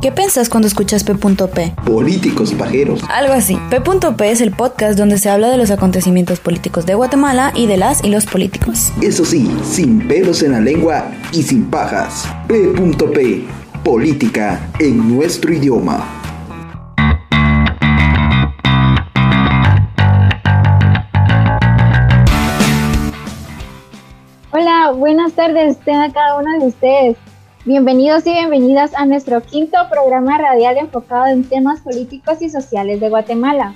¿Qué piensas cuando escuchas P.P? Políticos pajeros. Algo así. P.P es el podcast donde se habla de los acontecimientos políticos de Guatemala y de las y los políticos. Eso sí, sin pelos en la lengua y sin pajas. P.P. Política en nuestro idioma. Hola, buenas tardes, tenga cada uno de ustedes. Bienvenidos y bienvenidas a nuestro quinto programa radial enfocado en temas políticos y sociales de Guatemala.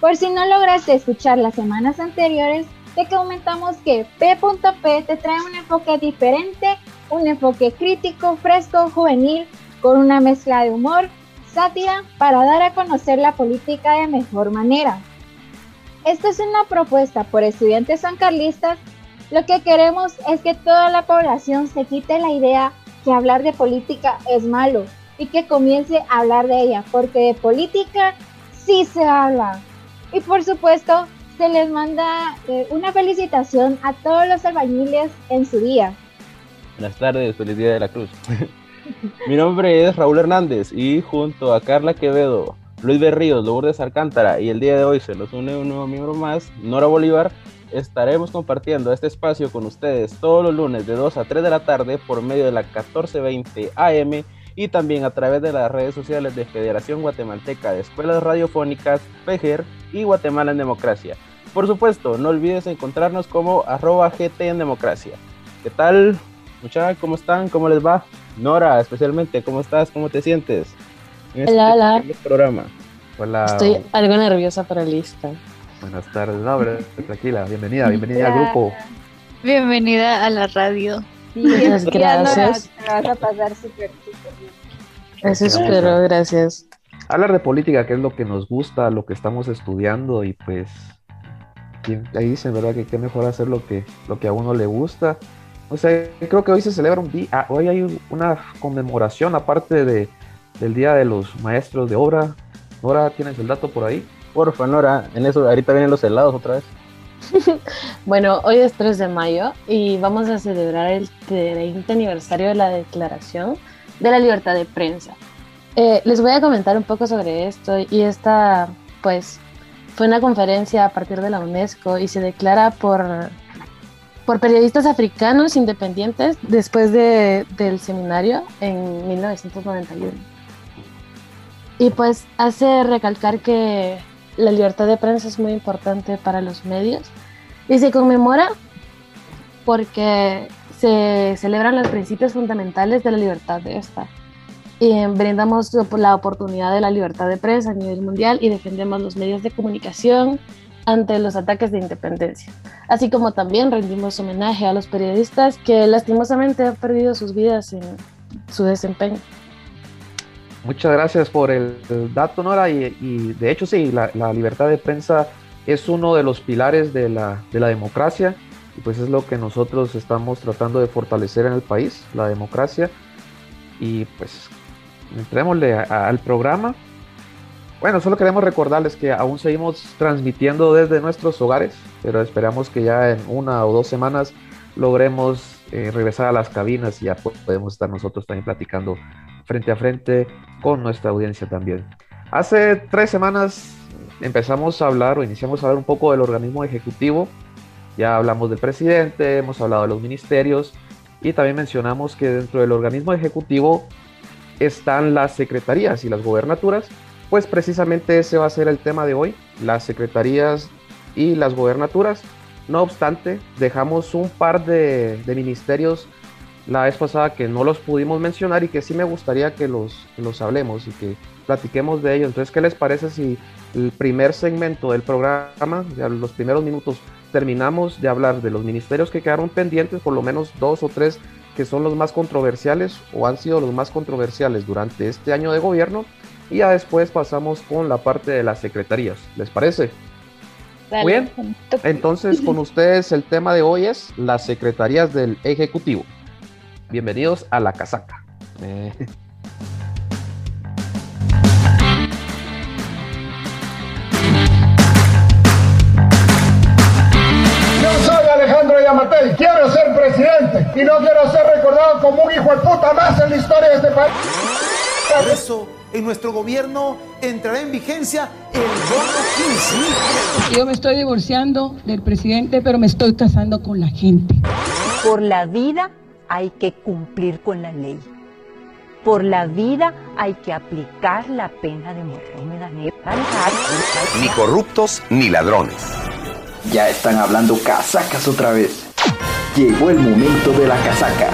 Por si no lograste escuchar las semanas anteriores, te comentamos que P.P te trae un enfoque diferente, un enfoque crítico, fresco, juvenil, con una mezcla de humor, sátira, para dar a conocer la política de mejor manera. Esta es una propuesta por estudiantes sancarlistas. Lo que queremos es que toda la población se quite la idea que hablar de política es malo y que comience a hablar de ella, porque de política sí se habla. Y por supuesto, se les manda eh, una felicitación a todos los albañiles en su día. Buenas tardes, feliz día de la cruz. Mi nombre es Raúl Hernández y junto a Carla Quevedo, Luis Berríos, Lourdes Alcántara y el día de hoy se nos une un nuevo miembro más, Nora Bolívar, estaremos compartiendo este espacio con ustedes todos los lunes de 2 a 3 de la tarde por medio de la 1420 AM y también a través de las redes sociales de Federación Guatemalteca de Escuelas Radiofónicas, FEGER y Guatemala en Democracia. Por supuesto, no olvides encontrarnos como arroba GT en Democracia. ¿Qué tal? Muchachos, ¿cómo están? ¿Cómo les va? Nora, especialmente, ¿cómo estás? ¿Cómo te sientes? En este hola, hola. programa. Hola. Estoy algo nerviosa, pero lista. Buenas tardes, no, tranquila, bienvenida, bienvenida al grupo. Bienvenida a la radio. Muchas gracias. vas a pasar súper, súper bien. Eso espero, gracias. Hablar de política, que es lo que nos gusta, lo que estamos estudiando y pues ahí dicen, ¿verdad? Que qué mejor hacer lo que, lo que a uno le gusta. O sea, creo que hoy se celebra un día, ah, hoy hay una conmemoración aparte de, del Día de los Maestros de Obra. Ahora tienes el dato por ahí. Porfa, Nora, en eso ahorita vienen los helados otra vez. bueno, hoy es 3 de mayo y vamos a celebrar el 30 aniversario de la Declaración de la Libertad de Prensa. Eh, les voy a comentar un poco sobre esto y esta, pues, fue una conferencia a partir de la UNESCO y se declara por, por periodistas africanos independientes después de, del seminario en 1991. Y pues hace recalcar que la libertad de prensa es muy importante para los medios y se conmemora porque se celebran los principios fundamentales de la libertad de esta. Y brindamos la oportunidad de la libertad de prensa a nivel mundial y defendemos los medios de comunicación ante los ataques de independencia. Así como también rendimos homenaje a los periodistas que lastimosamente han perdido sus vidas en su desempeño. Muchas gracias por el, dato, Nora. Y, de hecho, sí, la, libertad de prensa es uno de los pilares de la, democracia y pues es lo que nosotros estamos tratando de fortalecer en el país, la democracia. Y pues entrémosle al programa. Bueno, solo queremos recordarles que aún seguimos transmitiendo desde nuestros hogares, pero esperamos que ya en una o dos semanas logremos eh, regresar a las cabinas y ya podemos estar nosotros también platicando frente a frente con nuestra audiencia también. Hace tres semanas empezamos a hablar o iniciamos a hablar un poco del organismo ejecutivo. Ya hablamos del presidente, hemos hablado de los ministerios y también mencionamos que dentro del organismo ejecutivo están las secretarías y las gobernaturas. Pues precisamente ese va a ser el tema de hoy, las secretarías y las gobernaturas. No obstante, dejamos un par de, de ministerios la vez pasada que no los pudimos mencionar y que sí me gustaría que los, los hablemos y que platiquemos de ellos. Entonces, ¿qué les parece si el primer segmento del programa, ya los primeros minutos, terminamos de hablar de los ministerios que quedaron pendientes, por lo menos dos o tres que son los más controversiales o han sido los más controversiales durante este año de gobierno y ya después pasamos con la parte de las secretarías. ¿Les parece? Bien, entonces con ustedes el tema de hoy es las secretarías del Ejecutivo. Bienvenidos a la casaca. Eh. Yo soy Alejandro Yamatel, quiero ser presidente y no quiero ser recordado como un hijo de puta más en la historia de este país. Por eso, en nuestro gobierno entrará en vigencia el 15. Yo me estoy divorciando del presidente, pero me estoy casando con la gente. Por la vida hay que cumplir con la ley. Por la vida hay que aplicar la pena de muerte. Ni corruptos ni ladrones. Ya están hablando casacas otra vez. Llegó el momento de la casaca.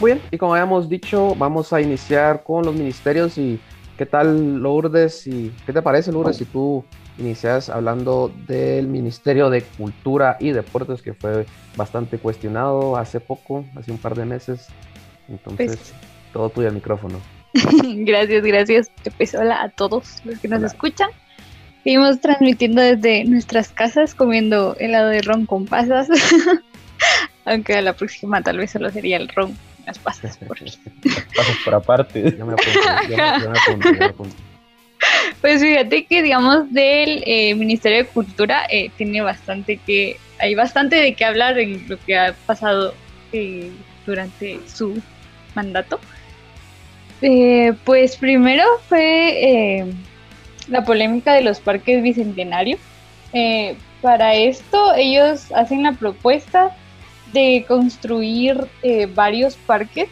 Muy bien, y como habíamos dicho, vamos a iniciar con los ministerios y qué tal Lourdes y qué te parece Lourdes si tú inicias hablando del Ministerio de Cultura y Deportes que fue bastante cuestionado hace poco, hace un par de meses. Entonces, pues todo tuyo el micrófono. gracias, gracias. Pues hola a todos los que nos escuchan. Seguimos transmitiendo desde nuestras casas comiendo helado de ron con pasas. Aunque a la próxima tal vez solo sería el ron las pasas por pasas por aparte. Yo me apunto, Pues fíjate que digamos del eh, Ministerio de Cultura eh, tiene bastante que, hay bastante de qué hablar en lo que ha pasado eh, durante su mandato. pues primero fue la polémica de los parques bicentenarios. para esto ellos hacen la propuesta de construir varios parques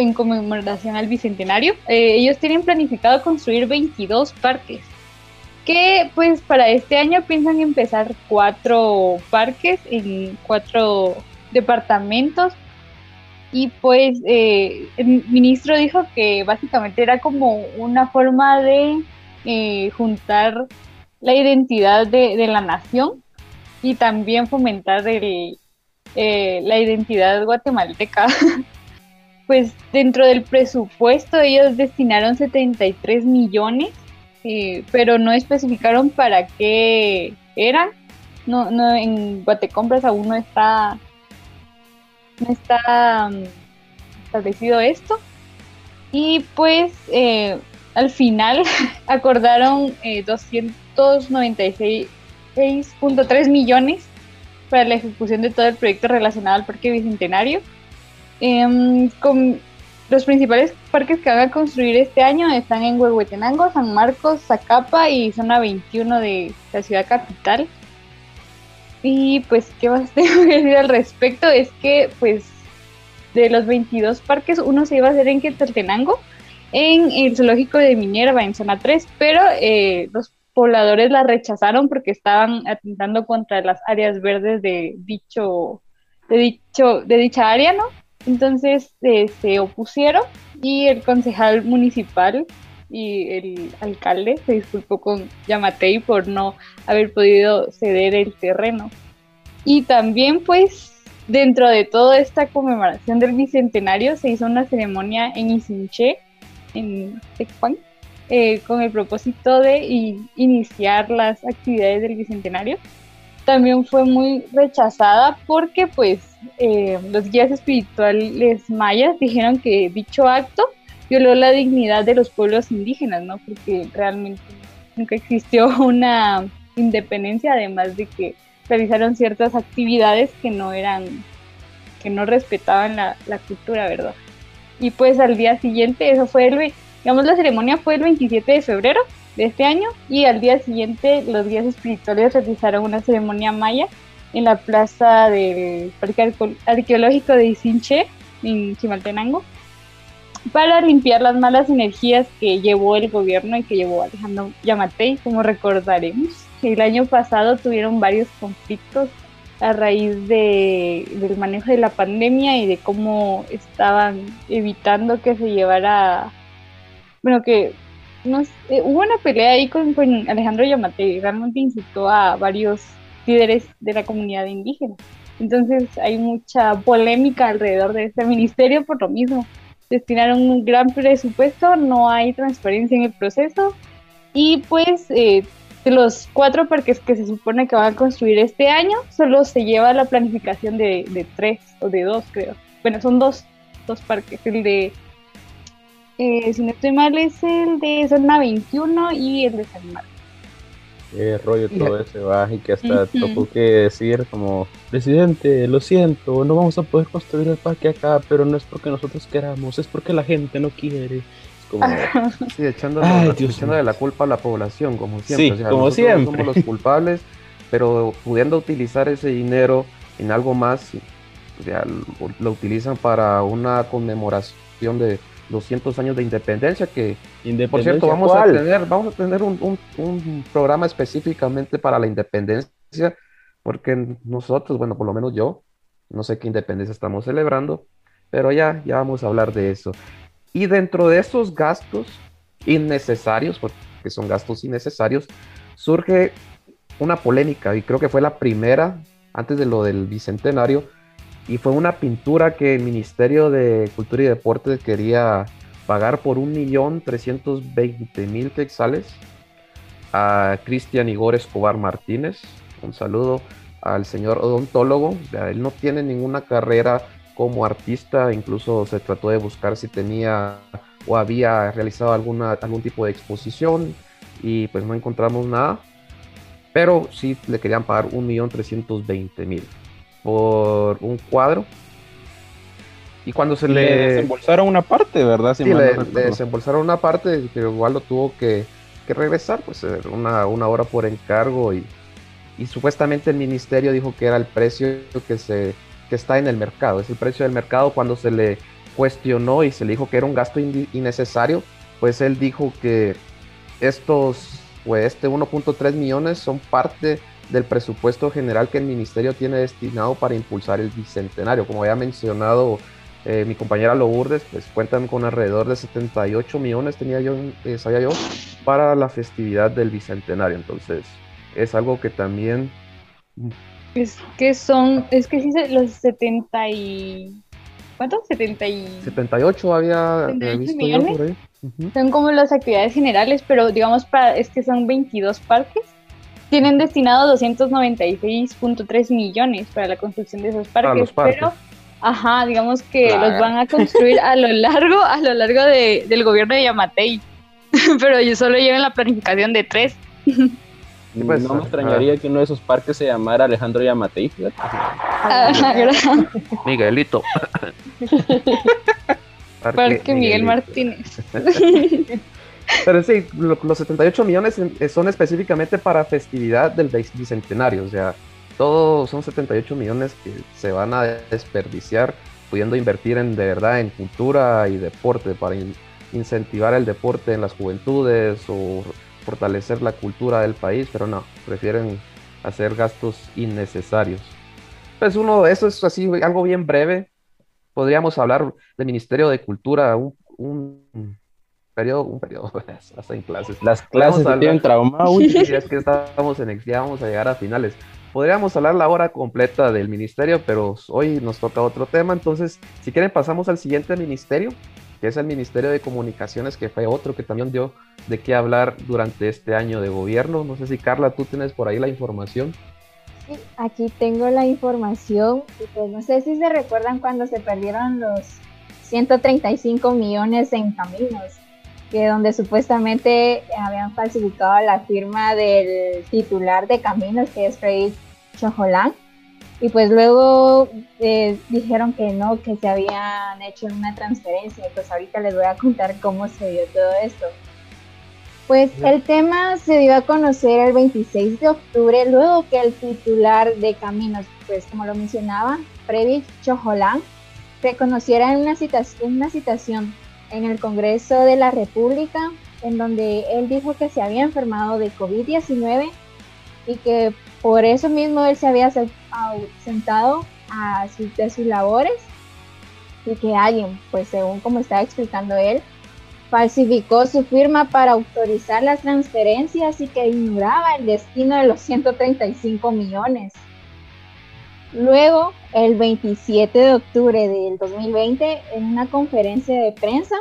en conmemoración al Bicentenario. Eh, ellos tienen planificado construir 22 parques, que pues para este año piensan empezar cuatro parques en cuatro departamentos. Y pues eh, el ministro dijo que básicamente era como una forma de juntar la identidad de, la nación y también fomentar eh, la identidad guatemalteca. pues dentro del presupuesto ellos destinaron 73 millones, eh, pero no especificaron para qué eran. No, no, en Guatecompras aún no está, no está mm, establecido esto. Y pues eh, al final acordaron 296,3 millones para la ejecución de todo el proyecto relacionado al Parque Bicentenario. Em, con los principales parques que van a construir este año están en Huehuetenango, San Marcos, Zacapa y zona 21 de la ciudad capital. Y pues, ¿qué más tengo que decir al respecto? Es que, pues, de los 22 parques, uno se iba a hacer en Quetzaltenango, en el zoológico de Minerva, en zona 3, pero eh, los pobladores la rechazaron porque estaban atentando contra las áreas verdes de dicho, de dicho, de dicha área, ¿no? Entonces se opusieron y el concejal municipal y el alcalde se disculpó con Yamatei por no haber podido ceder el terreno. Y también pues dentro de toda esta conmemoración del bicentenario se hizo una ceremonia en Isinche, en Tecuán, eh, con el propósito de iniciar las actividades del Bicentenario. También fue muy rechazada porque pues eh, los guías espirituales mayas dijeron que dicho acto violó la dignidad de los pueblos indígenas, ¿no? Porque realmente nunca existió una independencia, además de que realizaron ciertas actividades que no eran, que no respetaban la, la cultura, ¿verdad? Y pues al día siguiente, eso fue el Digamos, la ceremonia fue el 27 de febrero de este año y al día siguiente los guías espirituales realizaron una ceremonia maya en la plaza del Parque Arqueológico de Isinche, en Chimaltenango, para limpiar las malas energías que llevó el gobierno y que llevó Alejandro Yamatei, como recordaremos. El año pasado tuvieron varios conflictos a raíz de, del manejo de la pandemia y de cómo estaban evitando que se llevara bueno, que no eh, hubo una pelea ahí con, Alejandro Yamate, realmente insultó a varios líderes de la comunidad indígena. Entonces hay mucha polémica alrededor de este ministerio por lo mismo. Destinaron un gran presupuesto, no hay transparencia en el proceso y pues eh, de los cuatro parques que se supone que van a construir este año, solo se lleva la planificación de, de tres o de dos, creo. Bueno, son dos, dos parques, el de eh, si no estoy mal, es el de Zona 21 y el de San Marcos. qué rollo todo ese y que hasta tuvo que decir como, presidente, lo siento, no vamos a poder construir el parque acá, pero no es porque nosotros queramos, es porque la gente no quiere. Como... sí, echándole, la culpa a la población, como siempre. Sí, como siempre. somos los culpables, pero pudiendo utilizar ese dinero en algo más, lo utilizan para una conmemoración de 200 años de independencia que por cierto vamos a tener vamos a tener un, un, programa específicamente para la independencia porque nosotros bueno por lo menos yo no sé qué independencia estamos celebrando pero ya ya vamos a hablar de eso. Y dentro de esos gastos innecesarios porque son gastos innecesarios surge una polémica y creo que fue la primera antes de lo del bicentenario y fue una pintura que el Ministerio de Cultura y Deportes quería pagar por un millón mil quetzales a Cristian Igor Escobar Martínez. Un saludo al señor odontólogo. él no tiene ninguna carrera como artista, incluso se trató de buscar si tenía o había realizado alguna, algún tipo de exposición y pues no encontramos nada. Pero sí le querían pagar un millón mil por un cuadro. Y cuando se le... desembolsaron una parte, ¿verdad? sí, le, desembolsaron una parte, pero igual lo tuvo que, regresar, pues una, una hora por encargo y, y, supuestamente el ministerio dijo que era el precio que, se, que está en el mercado, es el precio del mercado cuando se le cuestionó y se le dijo que era un gasto innecesario, pues él dijo que estos, pues este 1.3 millones son parte del presupuesto general que el ministerio tiene destinado para impulsar el bicentenario. Como había mencionado eh, mi compañera Lourdes, pues cuentan con alrededor de 78 millones, tenía yo, eh, sabía yo, para la festividad del bicentenario. Entonces, es algo que también... Es que son, es que sí, los 70 y... ¿Cuántos? 70 y... 78 había visto yo por ahí. Son como las actividades generales, pero digamos, para, es que son 22 parques tienen destinado 296.3 millones para la construcción de esos parques, pero ajá, digamos que los van a construir a lo largo, a lo largo de, del gobierno de Yamatei. pero yo solo llevo en la planificación de tres. Pues, no me extrañaría que uno de esos parques se llamara Alejandro Yamatei. Miguelito. Parque Miguel Martínez. Pero sí, los 78 millones eh, son específicamente para festividad del bicentenario, o sea, todos son 78 millones que se van a desperdiciar pudiendo invertir en de verdad en cultura y deporte para incentivar el deporte en las juventudes o fortalecer la cultura del país, pero no, prefieren hacer gastos innecesarios. Pues uno, eso es así, algo bien breve. Podríamos hablar del Ministerio de Cultura, un periodo, un periodo, hasta en clases. Las clases se tienen trauma, uy. es que estamos en, ya vamos a llegar a finales. Podríamos hablar la hora completa del ministerio, pero hoy nos toca otro tema, entonces, si quieren pasamos al siguiente ministerio, que es el Ministerio de Comunicaciones, que fue otro que también dio de qué hablar durante este año de gobierno. No sé si Carla, tú tienes por ahí la información. Sí, aquí tengo la información y pues no sé si se recuerdan cuando se perdieron los 135 millones en caminos que donde supuestamente habían falsificado la firma del titular de Caminos, que es Freddy Chojolán, y pues luego eh, dijeron que no, que se habían hecho una transferencia, pues ahorita les voy a contar cómo se dio todo esto. Pues el tema se dio a conocer el 26 de octubre, luego que el titular de Caminos, pues como lo mencionaba, Freddy Chojolán, reconociera en una citación, una citación en el Congreso de la República, en donde él dijo que se había enfermado de COVID-19 y que por eso mismo él se había ausentado a de sus labores y que alguien, pues según como estaba explicando él, falsificó su firma para autorizar las transferencias y que ignoraba el destino de los 135 millones. Luego, el 27 de octubre del 2020, en una conferencia de prensa,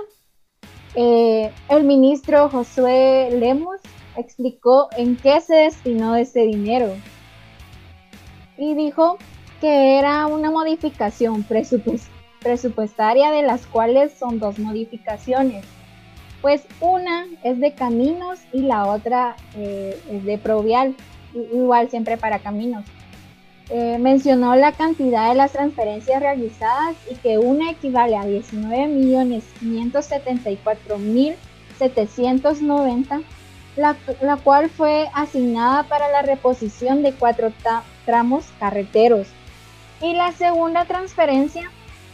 eh, el ministro Josué Lemos explicó en qué se destinó ese dinero y dijo que era una modificación presupuestaria de las cuales son dos modificaciones. pues una es de caminos y la otra eh, es de Provial, igual siempre para caminos. Eh, mencionó la cantidad de las transferencias realizadas y que una equivale a 19.574.790, la, la cual fue asignada para la reposición de cuatro tramos carreteros. Y la segunda transferencia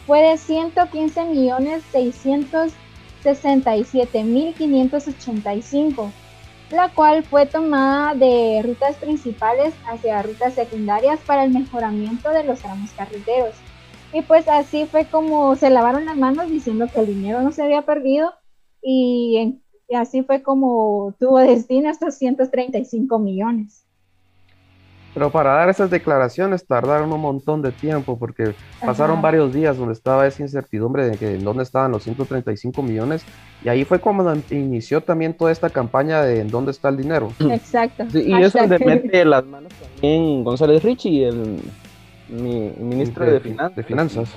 fue de 115.667.585 la cual fue tomada de rutas principales hacia rutas secundarias para el mejoramiento de los tramos carreteros. Y pues así fue como se lavaron las manos diciendo que el dinero no se había perdido y, así fue como tuvo destino estos 135 millones. Pero para dar esas declaraciones tardaron un montón de tiempo porque pasaron varios días donde estaba esa incertidumbre de que en dónde estaban los 135 millones y ahí fue como inició también toda esta campaña de en dónde está el dinero. Exacto. y eso le mete las manos también González Richie, el ministro de, de Finanzas.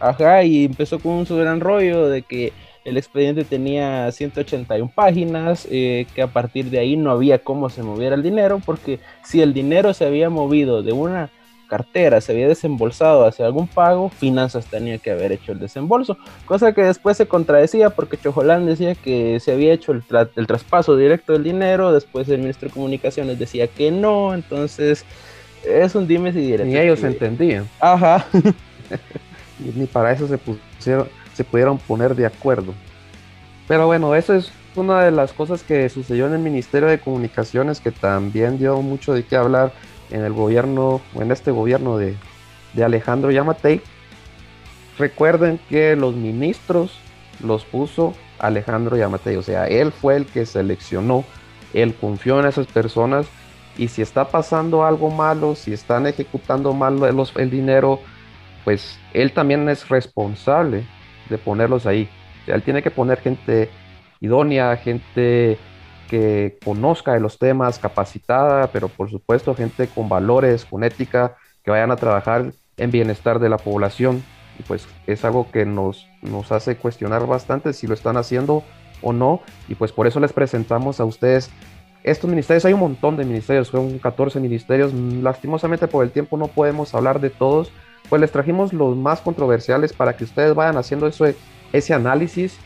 Ajá, y empezó con su gran rollo de que el expediente tenía 181 páginas, eh, que a partir de ahí no había cómo se moviera el dinero, porque si el dinero se había movido de una cartera, se había desembolsado hacia algún pago, Finanzas tenía que haber hecho el desembolso, cosa que después se contradecía porque Chojolán decía que se había hecho el, el traspaso directo del dinero, después el ministro de Comunicaciones decía que no, entonces es un dime si directo. Ni ellos entendían. Ajá. Ni para eso se pusieron se pudieron poner de acuerdo. Pero bueno, eso es una de las cosas que sucedió en el Ministerio de Comunicaciones que también dio mucho de qué hablar en el gobierno, en este gobierno de, Alejandro Yamatei. Recuerden que los ministros los puso Alejandro Yamatei, o sea, él fue el que seleccionó, él confió en esas personas y si está pasando algo malo, si están ejecutando mal el dinero, pues él también es responsable de ponerlos ahí. él tiene que poner gente idónea, gente que conozca de los temas, capacitada, pero por supuesto gente con valores, con ética, que vayan a trabajar en bienestar de la población. Y pues es algo que nos, nos hace cuestionar bastante si lo están haciendo o no. Y pues por eso les presentamos a ustedes estos ministerios. Hay un montón de ministerios, son 14 ministerios. Lastimosamente por el tiempo no podemos hablar de todos, pues les trajimos los más controversiales para que ustedes vayan haciendo eso, ese análisis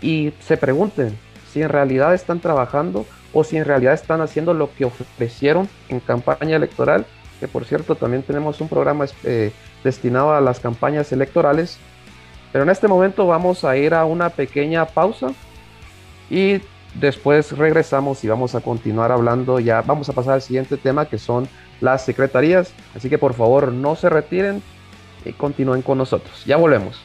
y se pregunten si en realidad están trabajando o si en realidad están haciendo lo que ofrecieron en campaña electoral, que por cierto también tenemos un programa eh, destinado a las campañas electorales. Pero en este momento vamos a ir a una pequeña pausa y después regresamos y vamos a continuar hablando. Ya, vamos a pasar al siguiente tema que son las secretarías, así que por favor no se retiren, y continúen con nosotros. Ya volvemos.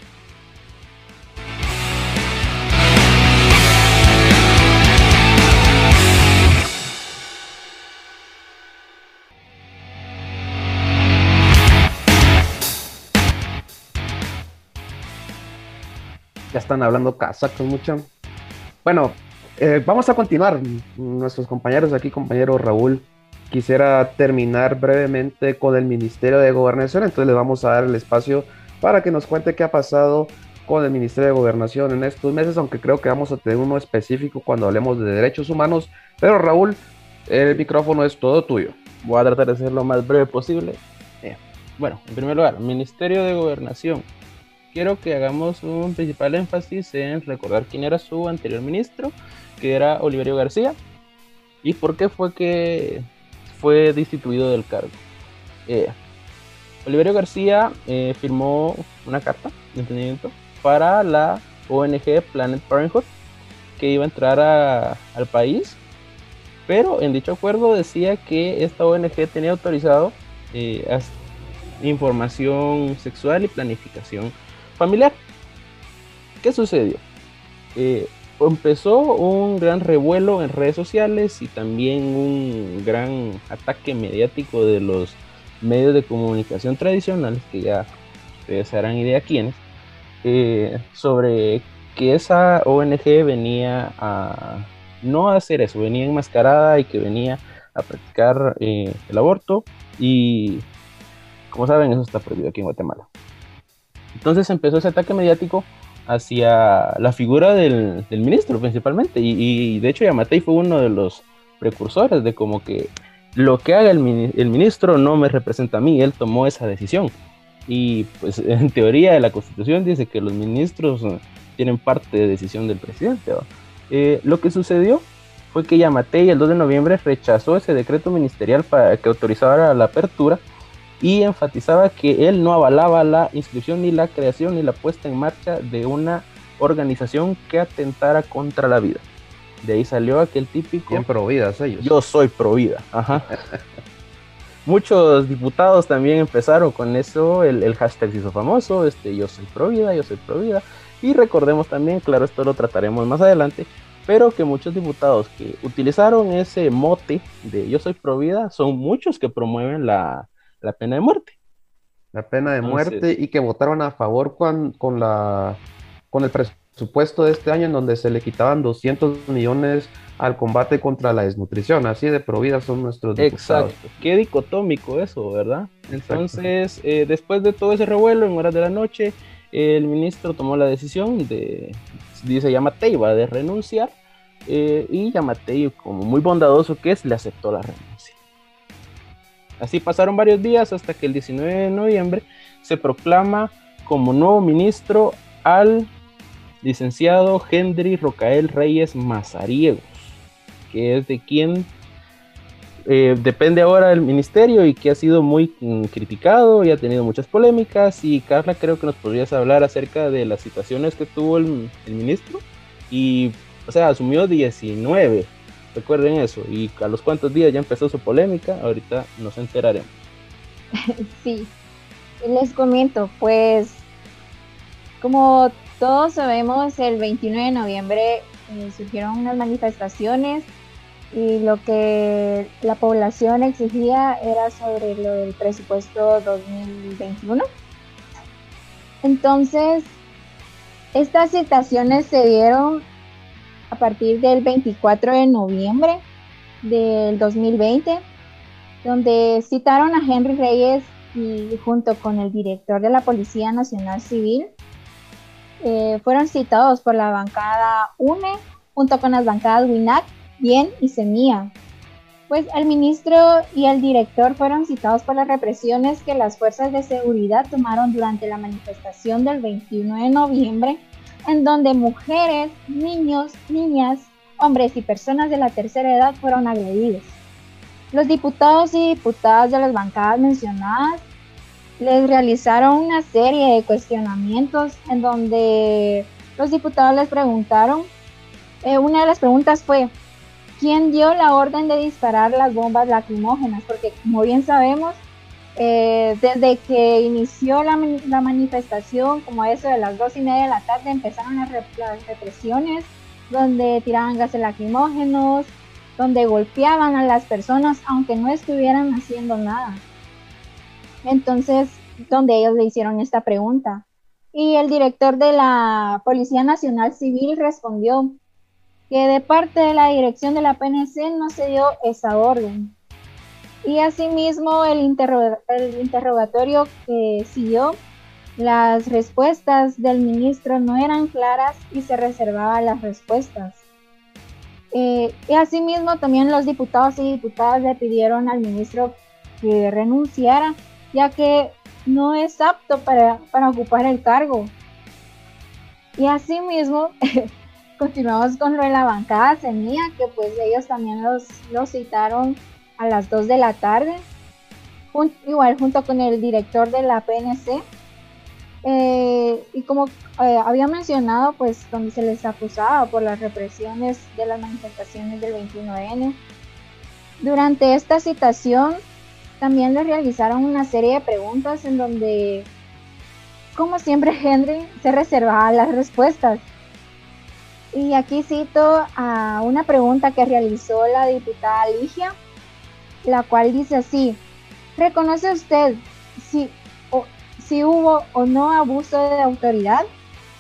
Ya están hablando casacos mucho. Bueno, eh, vamos a continuar. Nuestros compañeros aquí, compañero Raúl, quisiera terminar brevemente con el Ministerio de Gobernación, entonces le vamos a dar el espacio para que nos cuente qué ha pasado con el Ministerio de Gobernación en estos meses, aunque creo que vamos a tener uno específico cuando hablemos de derechos humanos. Pero Raúl, el micrófono es todo tuyo. Voy a tratar de ser lo más breve posible. Eh, bueno, en primer lugar, Ministerio de Gobernación. Quiero que hagamos un principal énfasis en recordar quién era su anterior ministro, que era Oliverio García, y por qué fue que fue destituido del cargo. Eh, Oliverio García eh, firmó una carta de entendimiento para la ONG Planet Parenthood que iba a entrar al país, pero en dicho acuerdo decía que esta ONG tenía autorizado eh, información sexual y planificación familiar. ¿Qué sucedió? Empezó un gran revuelo en redes sociales y también un gran ataque mediático de los medios de comunicación tradicionales, que ya ustedes se harán idea quiénes, eh, sobre que esa ONG venía a no hacer eso, venía enmascarada y que venía a practicar eh, el aborto y como saben eso está prohibido aquí en Guatemala. Entonces empezó ese ataque mediático hacia la figura del, ministro principalmente. Y, de hecho Yamatei fue uno de los precursores de como que lo que haga el, el, ministro no me representa a mí, él tomó esa decisión. Y pues en teoría la constitución dice que los ministros tienen parte de decisión del presidente. Eh, lo que sucedió fue que Yamatei el 2 de noviembre rechazó ese decreto ministerial para que autorizara la apertura y enfatizaba que él no avalaba la inscripción ni la creación ni la puesta en marcha de una organización que atentara contra la vida. De ahí salió aquel típico. Bien providas ellos. Yo soy provida. Ajá. Muchos diputados también empezaron con eso, el, el, hashtag se hizo famoso, este, yo soy provida, yo soy provida. Y recordemos también, claro, esto lo trataremos más adelante, pero que muchos diputados que utilizaron ese mote de yo soy provida son muchos que promueven la, la pena de muerte. La pena de muerte y que votaron a favor con, con, la, con el presupuesto de este año en donde se le quitaban 200 millones al combate contra la desnutrición. Así de provida son nuestros diputados. Exacto. Qué dicotómico eso, ¿verdad? Entonces, eh, después de todo ese revuelo en horas de la noche, el ministro tomó la decisión de, dice Yamatei, va de renunciar. Eh, y Yamatei, como muy bondadoso que es, le aceptó la renuncia. Así pasaron varios días hasta que el 19 de noviembre se proclama como nuevo ministro al licenciado Henry Rocael Reyes Mazariegos, que es de quien eh, depende ahora del ministerio y que ha sido muy mm, criticado y ha tenido muchas polémicas. Y Carla, creo que nos podrías hablar acerca de las situaciones que tuvo el, el ministro. Y, o sea, asumió 19 Recuerden eso. Y a los cuantos días ya empezó su polémica, ahorita nos enteraremos. sí, les comento, pues como todos sabemos, el 29 de noviembre eh, surgieron unas manifestaciones y lo que la población exigía era sobre lo del presupuesto 2021. Entonces, estas citaciones se dieron a partir del 24 de noviembre del 2020, donde citaron a Henry Reyes y junto con el director de la Policía Nacional Civil, eh, fueron citados por la bancada UNE junto con las bancadas WINAC, BIEN y CEMIA. Pues el ministro y el director fueron citados por las represiones que las fuerzas de seguridad tomaron durante la manifestación del 21 de noviembre en donde mujeres, niños, niñas, hombres y personas de la tercera edad fueron agredidos. Los diputados y diputadas de las bancadas mencionadas les realizaron una serie de cuestionamientos en donde los diputados les preguntaron, eh, una de las preguntas fue, ¿quién dio la orden de disparar las bombas lacrimógenas? Porque como bien sabemos, eh, desde que inició la, manifestación, como eso de las dos y media de la tarde, empezaron las, represiones, donde tiraban gases lacrimógenos, donde golpeaban a las personas, aunque no estuvieran haciendo nada. Entonces, donde ellos le hicieron esta pregunta. Y el director de la Policía Nacional Civil respondió que de parte de la dirección de la PNC no se dio esa orden, y asimismo el, el interrogatorio que siguió, las respuestas del ministro no eran claras y se reservaba las respuestas. Eh, y asimismo también los diputados y diputadas le pidieron al ministro que renunciara, ya que no es apto para, para ocupar el cargo. Y asimismo, continuamos con lo de la bancada semilla, que pues ellos también los, los citaron a las 2 de la tarde, igual junto con el director de la PNC. Eh, y como eh, había mencionado, pues donde se les acusaba por las represiones de las manifestaciones del 21N. Durante esta citación también le realizaron una serie de preguntas en donde, como siempre, Henry se reservaba las respuestas. Y aquí cito a una pregunta que realizó la diputada Ligia la cual dice así, ¿reconoce usted si, si hubo o no abuso de autoridad?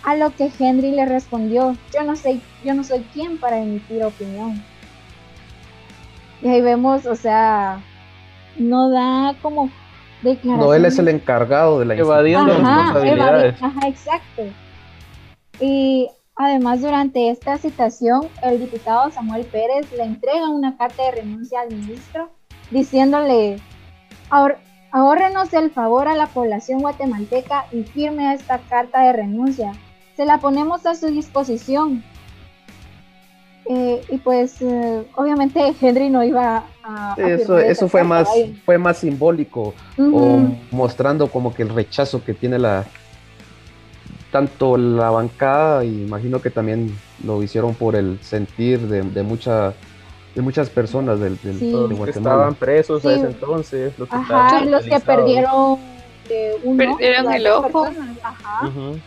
A lo que Henry le respondió, yo no sé, yo no soy quien para emitir opinión. Y ahí vemos, o sea, no da como declaración. No, él es el encargado de la evadiendo responsabilidades. ajá, exacto. Y además durante esta citación, el diputado Samuel Pérez le entrega una carta de renuncia al ministro diciéndole, ahorrenos el favor a la población guatemalteca y firme esta carta de renuncia. Se la ponemos a su disposición. Eh, y pues eh, obviamente Henry no iba a... eso eso fue más, fue más simbólico o mostrando como que el rechazo que tiene la, tanto la bancada, y imagino que también lo hicieron por el sentir de, de, mucha, de muchas personas del, del de Guatemala. estaban presos a ese entonces, los que, Ajá, los que perdieron perdieron el ojo.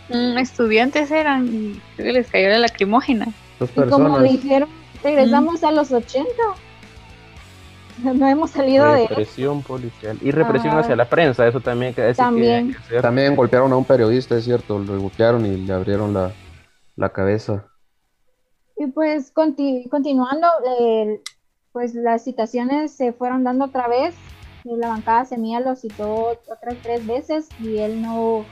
Mm, estudiantes eran y les cayó la lacrimógena. Y como dijeron, regresamos a los 80. No hemos salido de. Represión policial. Y represión hacia la prensa, eso también. Que también. también golpearon a un periodista, es cierto, lo golpearon y le abrieron la, la cabeza. Y pues continuando, pues las citaciones se fueron dando otra vez. La bancada Semilla lo citó otras tres veces y él no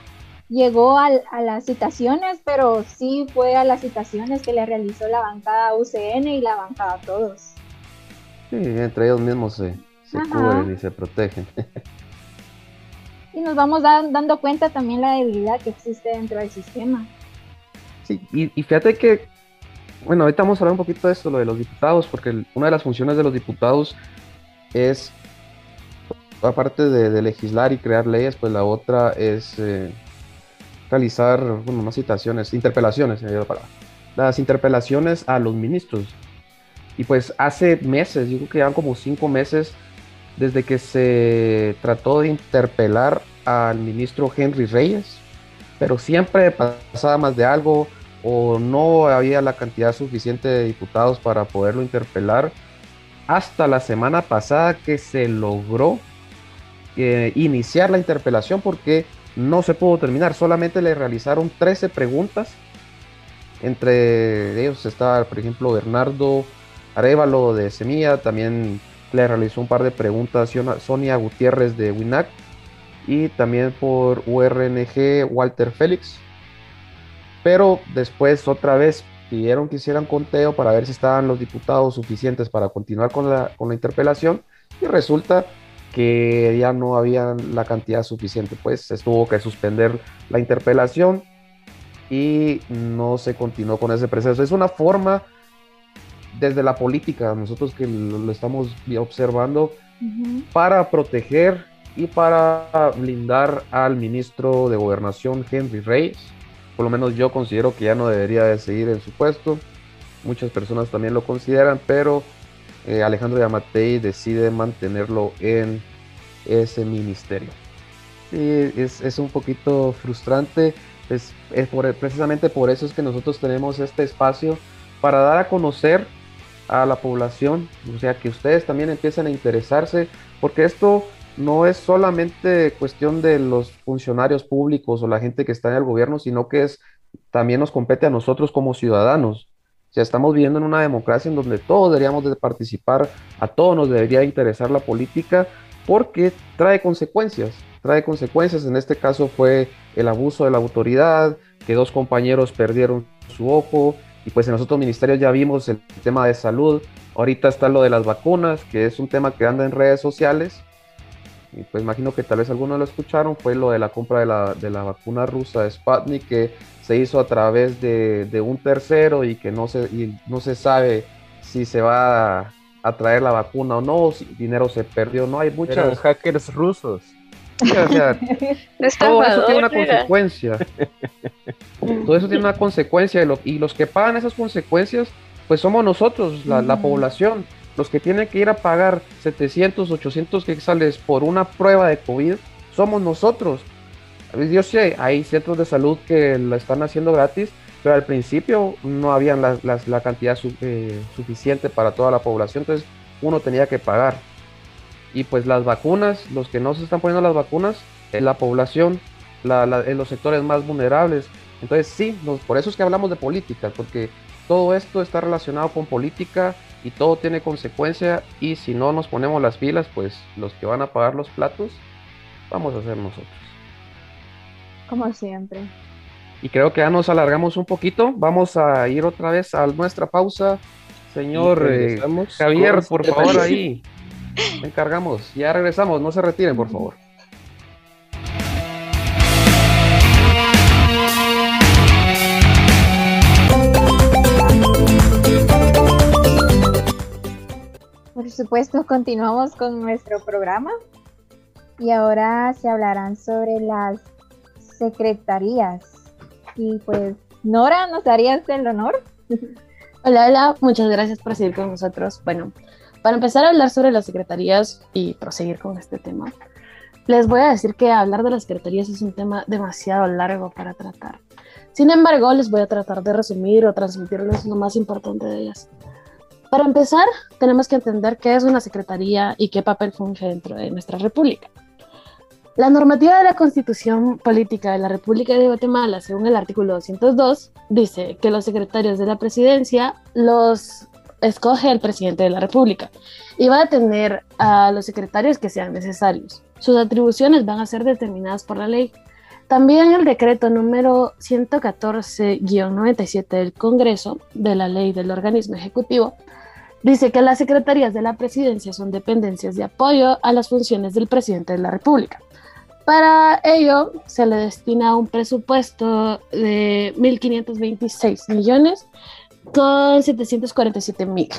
llegó a, a las citaciones, pero sí fue a las citaciones que le realizó la bancada UCN y la bancada Todos. Sí, entre ellos mismos se, cubren y se protegen. y nos vamos dando cuenta también la debilidad que existe dentro del sistema. Sí, y, fíjate que, bueno, ahorita vamos a hablar un poquito de esto, lo de los diputados, porque una de las funciones de los diputados es, aparte de, legislar y crear leyes, pues la otra es eh, realizar, bueno, no citaciones, interpelaciones, las interpelaciones a los ministros. Y pues hace meses, yo creo que llevan como cinco meses desde que se trató de interpelar al ministro Henry Reyes, pero siempre pasaba más de algo o no había la cantidad suficiente de diputados para poderlo interpelar. Hasta la semana pasada que se logró eh, iniciar la interpelación porque no se pudo terminar, solamente le realizaron 13 preguntas. Entre ellos estaba, por ejemplo, Bernardo Arevalo de Semilla, también le realizó un par de preguntas Sonia Gutiérrez de WINAC y también por URNG Walter Félix. Pero después otra vez pidieron que hicieran conteo para ver si estaban los diputados suficientes para continuar con la, con la interpelación y resulta que ya no había la cantidad suficiente, pues se tuvo que suspender la interpelación y no se continuó con ese proceso. Es una forma desde la política, nosotros que lo, estamos observando, para proteger y para blindar al ministro de Gobernación Henry Reyes. Por lo menos yo considero que ya no debería de seguir en su puesto. Muchas personas también lo consideran, pero eh, Alejandro Yamatei decide mantenerlo en ese ministerio. Y es, es un poquito frustrante. Es, es por, precisamente por eso es que nosotros tenemos este espacio para dar a conocer a la población, o sea, que ustedes también empiecen a interesarse, porque esto no es solamente cuestión de los funcionarios públicos o la gente que está en el gobierno, sino que es también nos compete a nosotros como ciudadanos. O sea, estamos viviendo en una democracia en donde todos deberíamos de participar, a todos nos debería interesar la política, porque trae consecuencias, trae consecuencias. En este caso fue el abuso de la autoridad, que dos compañeros perdieron su ojo, y pues en los otros ministerios ya vimos el tema de salud. Ahorita está lo de las vacunas, que es un tema que anda en redes sociales. Y pues imagino que tal vez algunos lo escucharon. Fue lo de la compra de la, de la vacuna rusa de Sputnik, que se hizo a través de, de un tercero y que no se, y no se sabe si se va a, traer la vacuna o no, si dinero se perdió. No hay muchos hackers rusos. todo eso tiene una consecuencia. todo eso tiene una consecuencia y, los que pagan esas consecuencias, pues somos nosotros, la, población. Los que tienen que ir a pagar 700, 800 quetzales por una prueba de COVID, somos nosotros. Yo sé, hay centros de salud que la están haciendo gratis, pero al principio no había la, cantidad eh, suficiente para toda la población, entonces uno tenía que pagar. Y pues las vacunas, los que no se están poniendo las vacunas, es la población, en los sectores más vulnerables. Entonces sí, por eso es que hablamos de política, porque todo esto está relacionado con política y todo tiene consecuencia y si no nos ponemos las pilas, pues los que van a pagar los platos vamos a ser nosotros. Como siempre. y creo que ya nos alargamos un poquito. Vamos a ir otra vez a nuestra pausa. Señor eh, Javier, por favor, ahí. encargamos. Ya regresamos, no se retiren, por favor. Por supuesto, continuamos con nuestro programa y ahora se hablarán sobre las secretarías. Y pues, Nora, ¿nos harías el honor? Hola, hola, muchas gracias por seguir con nosotros. Bueno, para empezar a hablar sobre las secretarías y proseguir con este tema, les voy a decir que hablar de las secretarías es un tema demasiado largo para tratar. Sin embargo, les voy a tratar de resumir o transmitirles lo más importante de ellas. Para empezar, tenemos que entender qué es una secretaría y qué papel funge dentro de nuestra república. La normativa de la Constitución Política de la República de Guatemala, según el artículo 202, dice que los secretarios de la presidencia los escoge el presidente de la República y va a tener a los secretarios que sean necesarios. Sus atribuciones van a ser determinadas por la ley. También el decreto número 114-97 del Congreso de la ley del organismo ejecutivo Dice que las secretarías de la presidencia son dependencias de apoyo a las funciones del presidente de la República. Para ello se le destina un presupuesto de 1.526 millones con 747 mil.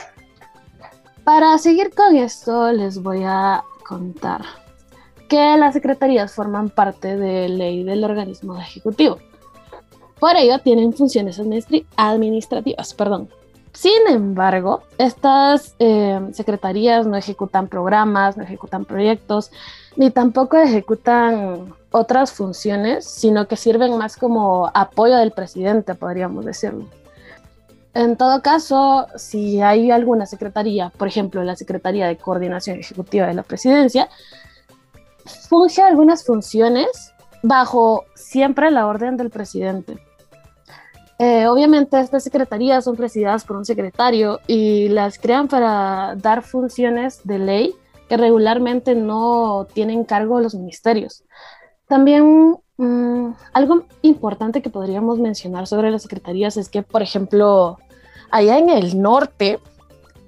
Para seguir con esto les voy a contar que las secretarías forman parte de ley del organismo ejecutivo. Por ello tienen funciones administrativas, perdón, sin embargo, estas eh, secretarías no ejecutan programas, no ejecutan proyectos, ni tampoco ejecutan otras funciones, sino que sirven más como apoyo del presidente, podríamos decirlo. En todo caso, si hay alguna secretaría, por ejemplo, la Secretaría de Coordinación Ejecutiva de la Presidencia, funge algunas funciones bajo siempre la orden del presidente. Eh, obviamente estas secretarías son presididas por un secretario y las crean para dar funciones de ley que regularmente no tienen cargo los ministerios. También mm, algo importante que podríamos mencionar sobre las secretarías es que, por ejemplo, allá en el norte,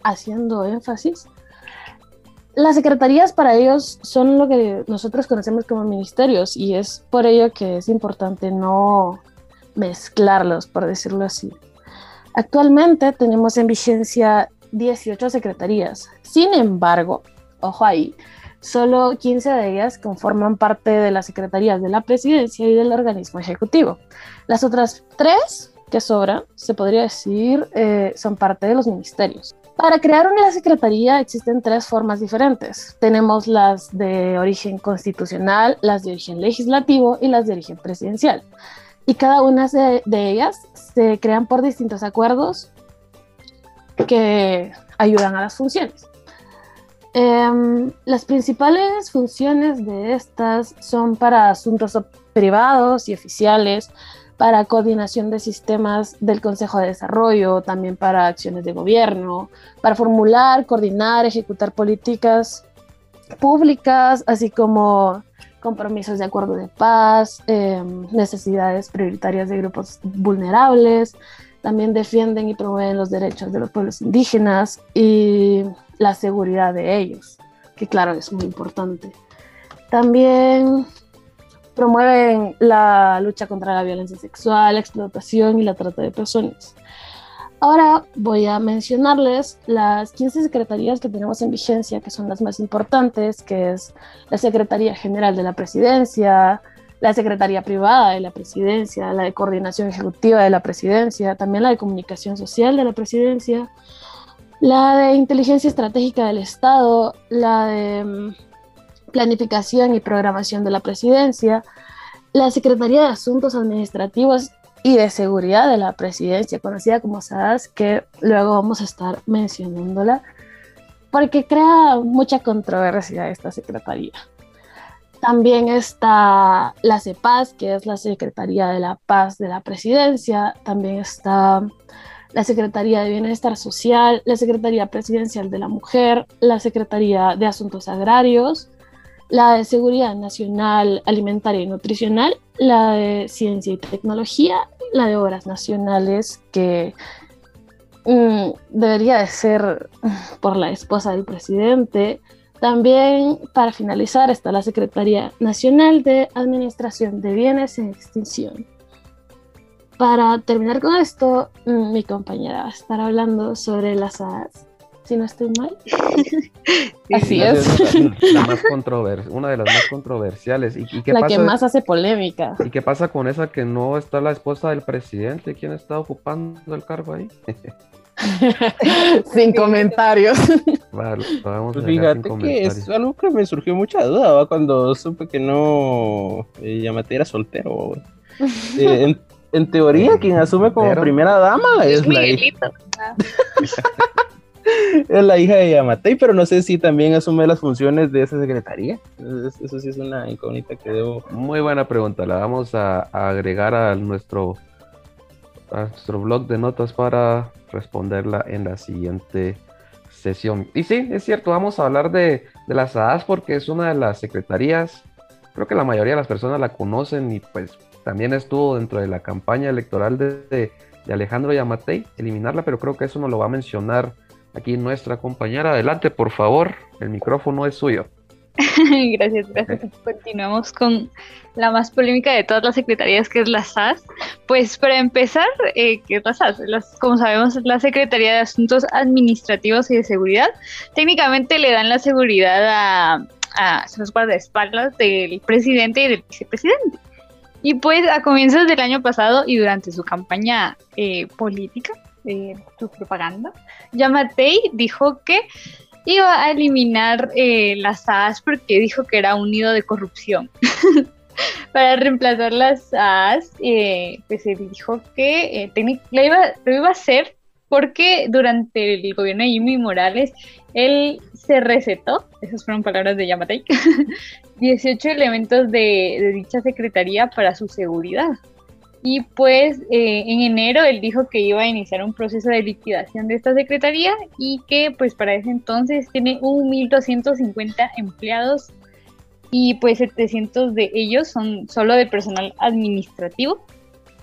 haciendo énfasis, las secretarías para ellos son lo que nosotros conocemos como ministerios y es por ello que es importante no mezclarlos, por decirlo así. Actualmente tenemos en vigencia 18 secretarías. Sin embargo, ojo ahí, solo 15 de ellas conforman parte de las secretarías de la presidencia y del organismo ejecutivo. Las otras tres que sobran, se podría decir, eh, son parte de los ministerios. Para crear una secretaría existen tres formas diferentes. Tenemos las de origen constitucional, las de origen legislativo y las de origen presidencial y cada una de, ellas se crean por distintos acuerdos que ayudan a las funciones. Em, las principales funciones de estas son para asuntos privados y oficiales, para coordinación de sistemas del Consejo de Desarrollo, también para acciones de gobierno, para formular, coordinar, ejecutar políticas públicas, así como compromisos de acuerdo de paz, em, necesidades prioritarias de grupos vulnerables, también defienden y promueven los derechos de los pueblos indígenas y la seguridad de ellos, que claro es muy importante. También promueven la lucha contra la violencia sexual, la explotación y la trata de personas. Ahora voy a mencionarles las 15 secretarías que tenemos en vigencia, que son las más importantes, que es la Secretaría General de la Presidencia, la Secretaría Privada de la Presidencia, la de Coordinación Ejecutiva de la Presidencia, también la de Comunicación Social de la Presidencia, la de Inteligencia Estratégica del Estado, la de mm, Planificación y Programación de la Presidencia, la Secretaría de Asuntos Administrativos y de seguridad de la presidencia, conocida como SADAS, que luego vamos a estar mencionándola, porque crea mucha controversia esta secretaría. También está la CEPAS, que es la Secretaría de la Paz de la Presidencia. También está la Secretaría de Bienestar Social, la Secretaría Presidencial de la Mujer, la Secretaría de Asuntos Agrarios, la de Seguridad Nacional Alimentaria y Nutricional, la de Ciencia y Tecnología, la de Obras Nacionales, que mm, debería de ser por la esposa del presidente. También, para finalizar, está la Secretaría Nacional de Administración de Bienes en Extinción. Para terminar con esto, mm, mi compañera va a estar hablando sobre las ADS si no estoy mal. Así es. La, más una de las más controversiales. ¿Y, qué la que más hace polémica. ¿Y qué pasa con esa que no está la esposa del presidente? ¿Quién está ocupando el cargo ahí? sin comentarios. Vale, pues fíjate que es algo que me surgió mucha duda cuando supe que no eh, Yamate era soltero. Eh, en, teoría, quien asume como primera dama es, la hija. es la hija de Yamatei, pero no sé si también asume las funciones de esa secretaría. Eso, sí es una incógnita que debo. Muy buena pregunta, la vamos a, agregar a nuestro, nuestro blog de notas para responderla en la siguiente sesión. Y sí, es cierto, vamos a hablar de, de las AAS porque es una de las secretarías, creo que la mayoría de las personas la conocen y pues también estuvo dentro de la campaña electoral de, de, de Alejandro Yamatei, eliminarla, pero creo que eso no lo va a mencionar aquí nuestra compañera. Adelante, por favor, el micrófono es suyo. gracias, gracias. Continuamos con la más polémica de todas las secretarías, que es la SAS. Pues para empezar, eh, ¿qué es la SAS? como sabemos, es la Secretaría de Asuntos Administrativos y de Seguridad. Técnicamente le dan la seguridad a, a los guardaespaldas del presidente y del vicepresidente. Y pues a comienzos del año pasado y durante su campaña eh, política, eh, su propaganda, Yamatei dijo que iba a eliminar eh, las SAS porque dijo que era un nido de corrupción. Para reemplazar las SAS, eh, pues él dijo que eh, lo, iba, a hacer porque durante el gobierno de Jimmy Morales él se recetó, esas fueron palabras de Yamatei, 18 elementos de dicha secretaría para su seguridad. Y pues eh, en enero él dijo que iba a iniciar un proceso de liquidación de esta secretaría y que pues para ese entonces tiene 1.250 empleados y pues 700 de ellos son solo de personal administrativo.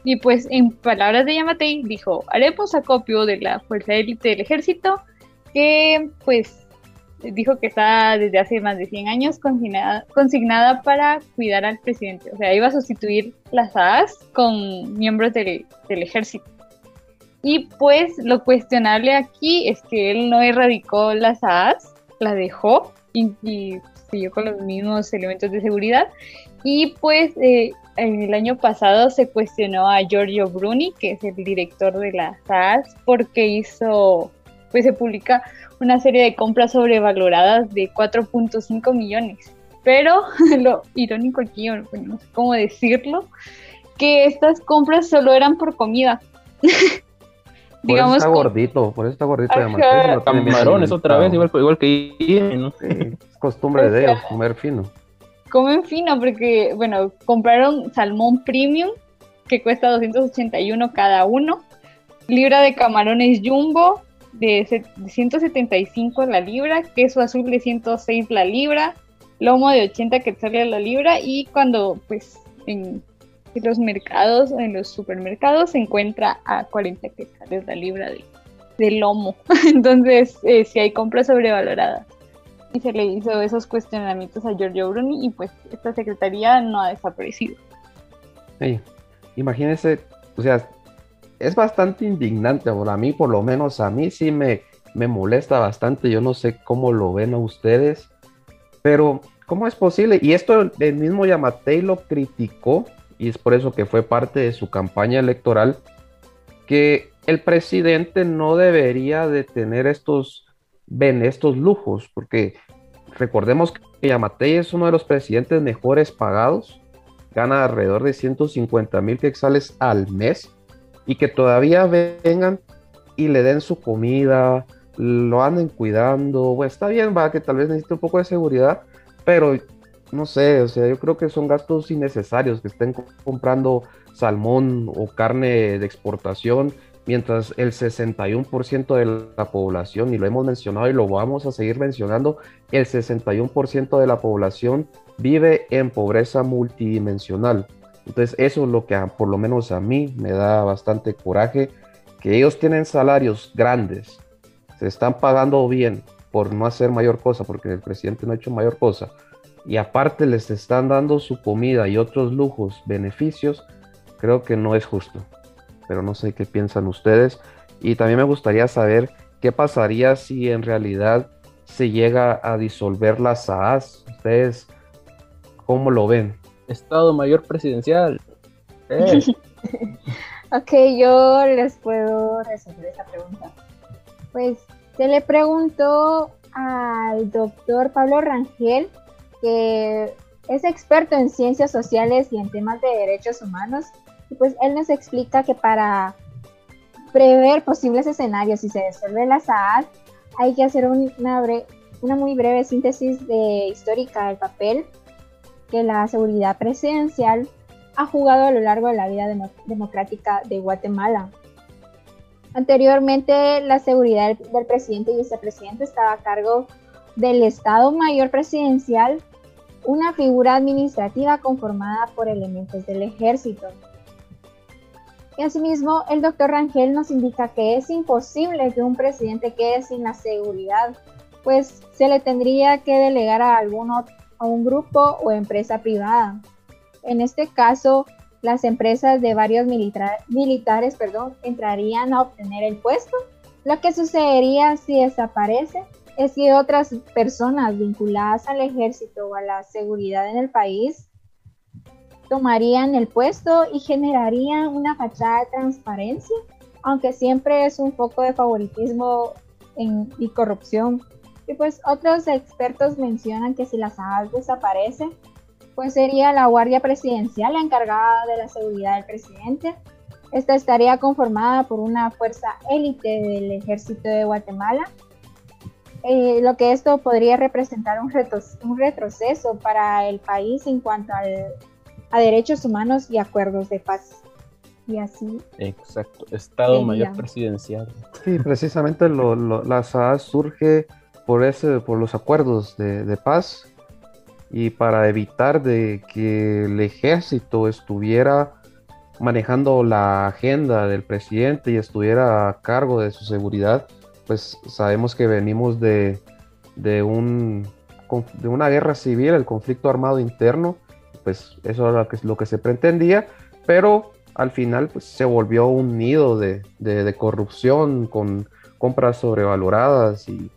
Y pues en palabras de Yamatei dijo, haremos acopio de la fuerza élite del ejército que pues dijo que está desde hace más de 100 años consignada, consignada para cuidar al presidente. O sea, iba a sustituir las AAS con miembros del, ejército. Y pues lo cuestionable aquí es que él no erradicó las AAS, la dejó y, siguió con los mismos elementos de seguridad. Y pues eh, el año pasado se cuestionó a Giorgio Bruni, que es el director de las AAS, porque hizo, pues se publica una serie de compras sobrevaloradas de 4.5 millones. Pero lo irónico aquí, no sé cómo decirlo, que estas compras solo eran por comida. Por Digamos eso está gordito, por eso está gordito de Camarones otra vez, igual, igual que ¿no? es costumbre de ellos comer fino. Comen fino porque, bueno, compraron salmón premium que cuesta 281 cada uno, libra de camarones jumbo, de 175 la libra, queso azul de 106 la libra, lomo de 80 quetzales la libra y cuando pues en, los mercados, en los supermercados se encuentra a 40 quetzales la libra de, lomo. Entonces eh, si hay compras sobrevaloradas. Y se le hizo esos cuestionamientos a Giorgio Bruni y pues esta secretaría no ha desaparecido. Sí. Imagínese, o sea, es bastante indignante, a mí por lo menos, a mí sí me, me molesta bastante, yo no sé cómo lo ven a ustedes, pero ¿cómo es posible? Y esto el mismo Yamatei lo criticó, y es por eso que fue parte de su campaña electoral, que el presidente no debería de tener estos, ven, estos lujos, porque recordemos que Yamatei es uno de los presidentes mejores pagados, gana alrededor de 150 mil quetzales al mes, y que todavía vengan y le den su comida, lo anden cuidando, bueno, está bien, va, que tal vez necesite un poco de seguridad, pero no sé, o sea, yo creo que son gastos innecesarios que estén comprando salmón o carne de exportación mientras el 61% de la población, y lo hemos mencionado y lo vamos a seguir mencionando, el 61% de la población vive en pobreza multidimensional. Entonces eso es lo que por lo menos a mí me da bastante coraje, que ellos tienen salarios grandes, se están pagando bien por no hacer mayor cosa, porque el presidente no ha hecho mayor cosa, y aparte les están dando su comida y otros lujos, beneficios, creo que no es justo. Pero no sé qué piensan ustedes. Y también me gustaría saber qué pasaría si en realidad se llega a disolver la SAAS. ¿Ustedes cómo lo ven? Estado Mayor Presidencial. Eh. ok, yo les puedo resolver esa pregunta. Pues se le preguntó al doctor Pablo Rangel, que es experto en ciencias sociales y en temas de derechos humanos, y pues él nos explica que para prever posibles escenarios si se disuelve la SAAD, hay que hacer una, una muy breve síntesis de histórica del papel que la seguridad presidencial ha jugado a lo largo de la vida democrática de Guatemala. Anteriormente, la seguridad del presidente y vicepresidente estaba a cargo del Estado Mayor Presidencial, una figura administrativa conformada por elementos del ejército. Y asimismo, el doctor Rangel nos indica que es imposible que un presidente quede sin la seguridad, pues se le tendría que delegar a alguno a un grupo o empresa privada. En este caso, las empresas de varios militares perdón, entrarían a obtener el puesto. Lo que sucedería si desaparece es que otras personas vinculadas al ejército o a la seguridad en el país tomarían el puesto y generarían una fachada de transparencia, aunque siempre es un foco de favoritismo y corrupción. Y pues otros expertos mencionan que si la SAAS desaparece, pues sería la Guardia Presidencial la encargada de la seguridad del presidente. Esta estaría conformada por una fuerza élite del ejército de Guatemala, eh, lo que esto podría representar un, un retroceso para el país en cuanto a derechos humanos y acuerdos de paz. Y así. Exacto, Estado Mayor Presidencial. Sí, precisamente la SAAS surge por, ese, por los acuerdos de, paz y para evitar de que el ejército estuviera manejando la agenda del presidente y estuviera a cargo de su seguridad, pues sabemos que venimos de, de, un, de una guerra civil, el conflicto armado interno, pues eso era lo que, lo que se pretendía, pero al final pues, se volvió un nido de, de corrupción con compras sobrevaloradas y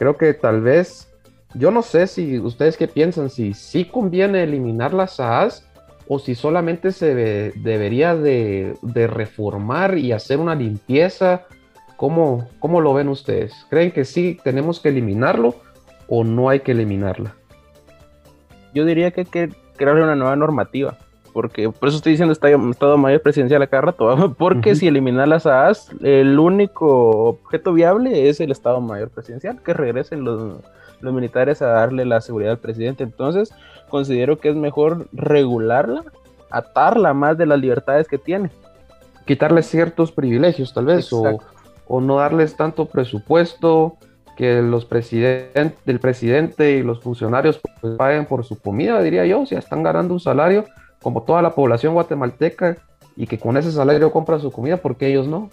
creo que tal vez, yo no sé si ustedes qué piensan, si sí conviene eliminar las SAAS o si solamente se debería de, reformar y hacer una limpieza. ¿Cómo, ¿Cómo lo ven ustedes? ¿Creen que sí tenemos que eliminarlo o no hay que eliminarla? Yo diría que hay que crear una nueva normativa porque por eso estoy diciendo estado, estado mayor presidencial acá rato, porque si eliminar las AAS, el único objeto viable es el Estado Mayor Presidencial, que regresen los, los militares a darle la seguridad al presidente. Entonces, considero que es mejor regularla, atarla más de las libertades que tiene. Quitarle ciertos privilegios, tal vez, o, o, no darles tanto presupuesto, que los presidentes, el presidente y los funcionarios pues, paguen por su comida, diría yo, si están ganando un salario, como toda la población guatemalteca y que con ese salario compra su comida, porque ellos no?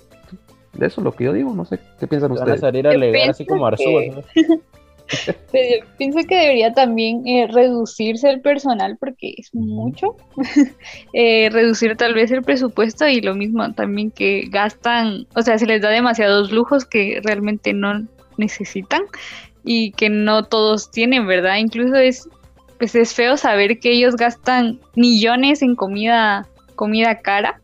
De eso es lo que yo digo, no sé, ¿qué piensan ustedes? Van a salir a alegar así como Arzúa. pienso que debería también eh, reducirse el personal porque es mucho, eh, reducir tal vez el presupuesto y lo mismo también que gastan, o sea, se les da demasiados lujos que realmente no necesitan y que no todos tienen, ¿verdad? Incluso es pues es feo saber que ellos gastan millones en comida, comida cara,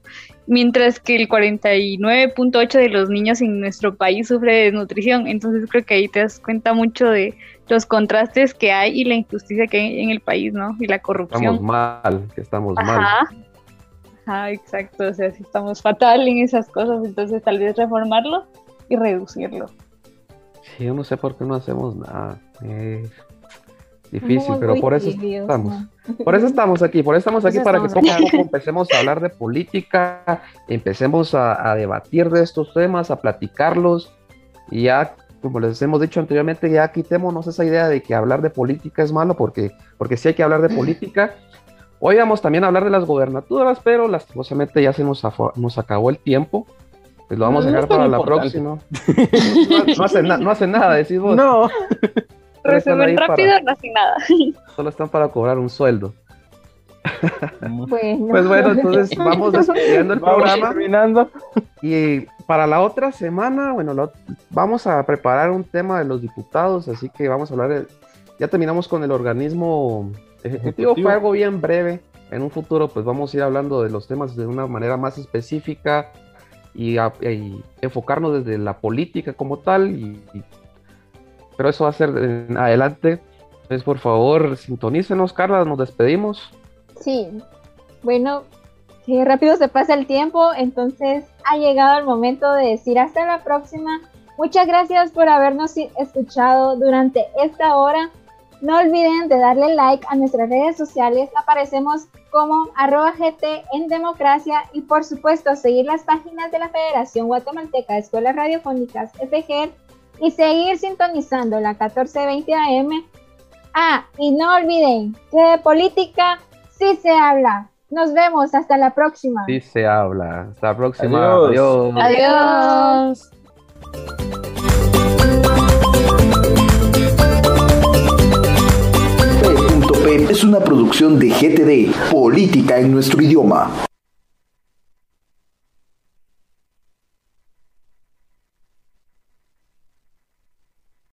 mientras que el 49.8 de los niños en nuestro país sufre de desnutrición. Entonces creo que ahí te das cuenta mucho de los contrastes que hay y la injusticia que hay en el país, ¿no? Y la corrupción. Estamos mal, que estamos mal. Ajá, exacto. O sea, si estamos fatal en esas cosas, entonces tal vez reformarlo y reducirlo. Sí, yo no sé por qué no hacemos nada. Eh, difícil, pero por eso estamos. Por eso estamos aquí, por eso estamos aquí, para que poco a poco empecemos a hablar de política, empecemos a, a, debatir de estos temas, a platicarlos, y ya, como les hemos dicho anteriormente, ya quitémonos esa idea de que hablar de política es malo, porque, porque sí hay que hablar de política. Hoy vamos también a hablar de las gobernaturas, pero lastimosamente ya se nos, nos acabó el tiempo. Pues lo vamos a dejar para la próxima. No, hacen, no hacen nada, decís vos. No. Resumen rápido, no hacen nada. Solo están para cobrar un sueldo. Bueno. Pues bueno, entonces vamos despidiendo el Vamos programa. terminando. Y para la otra semana, bueno, lo- vamos a preparar un tema de los diputados, así que vamos a hablar de, ya terminamos con el organismo ejecutivo, Ejecutivo. fue algo bien breve. En un futuro, pues vamos a ir hablando de los temas de una manera más específica y, a- y enfocarnos desde la política como tal. Y, y- pero eso va a ser en adelante. Entonces, por favor, sintonícenos, Carla, nos despedimos. Sí, bueno, que rápido se pasa el tiempo, entonces ha llegado el momento de decir hasta la próxima. Muchas gracias por habernos escuchado durante esta hora. No olviden de darle like a nuestras redes sociales, aparecemos como arroba GT en democracia y por supuesto seguir las páginas de la Federación Guatemalteca de Escuelas Radiofónicas FGR y seguir sintonizando la 1420 AM. Ah, y no olviden que de política sí se habla. Nos vemos hasta la próxima. Sí se habla. Hasta la próxima. Adiós. Adiós. P.P es una producción de GTD, Política en nuestro idioma.